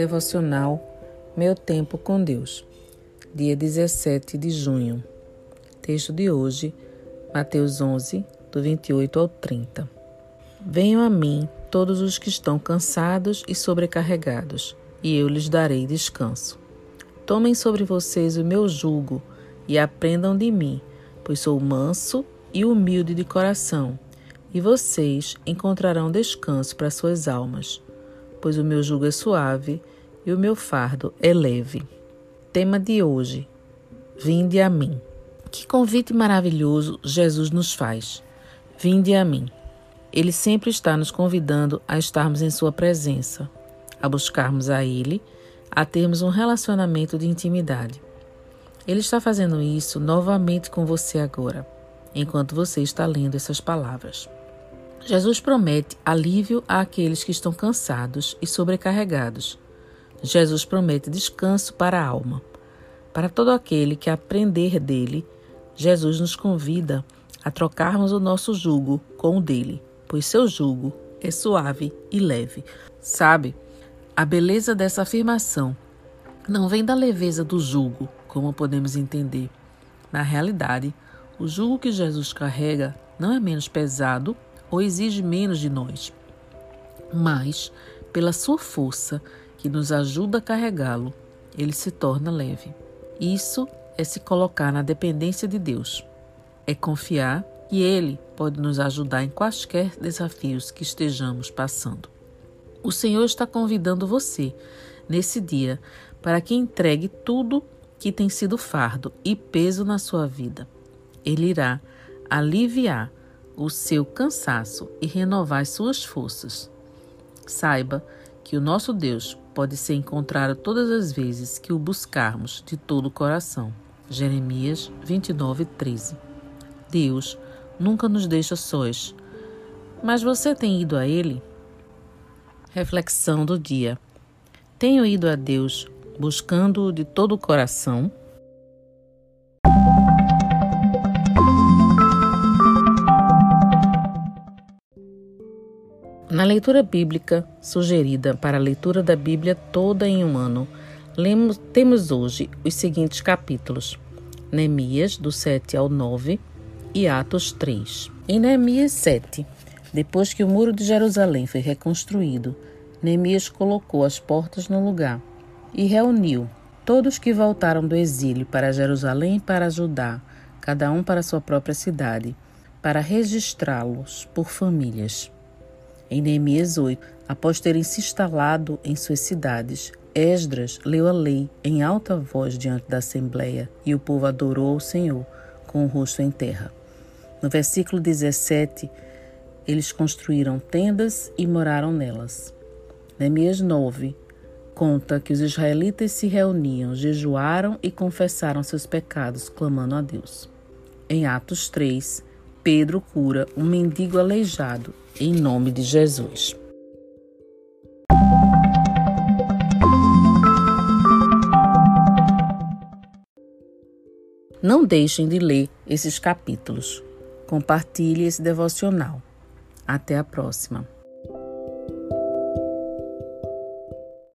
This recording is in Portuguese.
Devocional Meu Tempo com Deus, dia 17 de junho. Texto de hoje, Mateus 11, do 28 ao 30. Venham a mim todos os que estão cansados e sobrecarregados, e eu lhes darei descanso. Tomem sobre vocês o meu jugo e aprendam de mim, pois sou manso e humilde de coração, e vocês encontrarão descanso para suas almas pois o meu jugo é suave e o meu fardo é leve. Tema de hoje: Vinde a mim. Que convite maravilhoso Jesus nos faz. Vinde a mim. Ele sempre está nos convidando a estarmos em Sua presença, a buscarmos a Ele, a termos um relacionamento de intimidade. Ele está fazendo isso novamente com você agora, enquanto você está lendo essas palavras. Jesus promete alívio àqueles que estão cansados e sobrecarregados. Jesus promete descanso para a alma. Para todo aquele que aprender dele, Jesus nos convida a trocarmos o nosso jugo com o dele, pois seu jugo é suave e leve. Sabe, a beleza dessa afirmação não vem da leveza do jugo, como podemos entender. Na realidade, o jugo que Jesus carrega não é menos pesado ou exige menos de nós, mas, pela sua força que nos ajuda a carregá-lo, ele se torna leve. Isso é se colocar na dependência de Deus. É confiar que Ele pode nos ajudar em quaisquer desafios que estejamos passando. O Senhor está convidando você, nesse dia, para que entregue tudo que tem sido fardo e peso na sua vida. Ele irá aliviar o seu cansaço e renovar suas forças. Saiba que o nosso Deus pode ser encontrado todas as vezes que o buscarmos de todo o coração. Jeremias 29, 13. Deus nunca nos deixa sós. Mas você tem ido a Ele? Reflexão do dia. Tenho ido a Deus buscando-o de todo o coração? Na leitura bíblica sugerida para a leitura da Bíblia toda em um ano, lemos, temos hoje os seguintes capítulos: Neemias, do 7 ao 9, e Atos 3. Em Neemias 7, depois que o muro de Jerusalém foi reconstruído, Neemias colocou as portas no lugar e reuniu todos que voltaram do exílio para Jerusalém para Judá, cada um para sua própria cidade, para registrá-los por famílias. Em Neemias 8, após terem se instalado em suas cidades, Esdras leu a lei em alta voz diante da assembleia e o povo adorou o Senhor com o rosto em terra. No versículo 17, eles construíram tendas e moraram nelas. Neemias 9 conta que os israelitas se reuniam, jejuaram e confessaram seus pecados, clamando a Deus. Em Atos 3, Pedro cura um mendigo aleijado em nome de Jesus. Não deixem de ler esses capítulos. Compartilhe esse devocional. Até a próxima.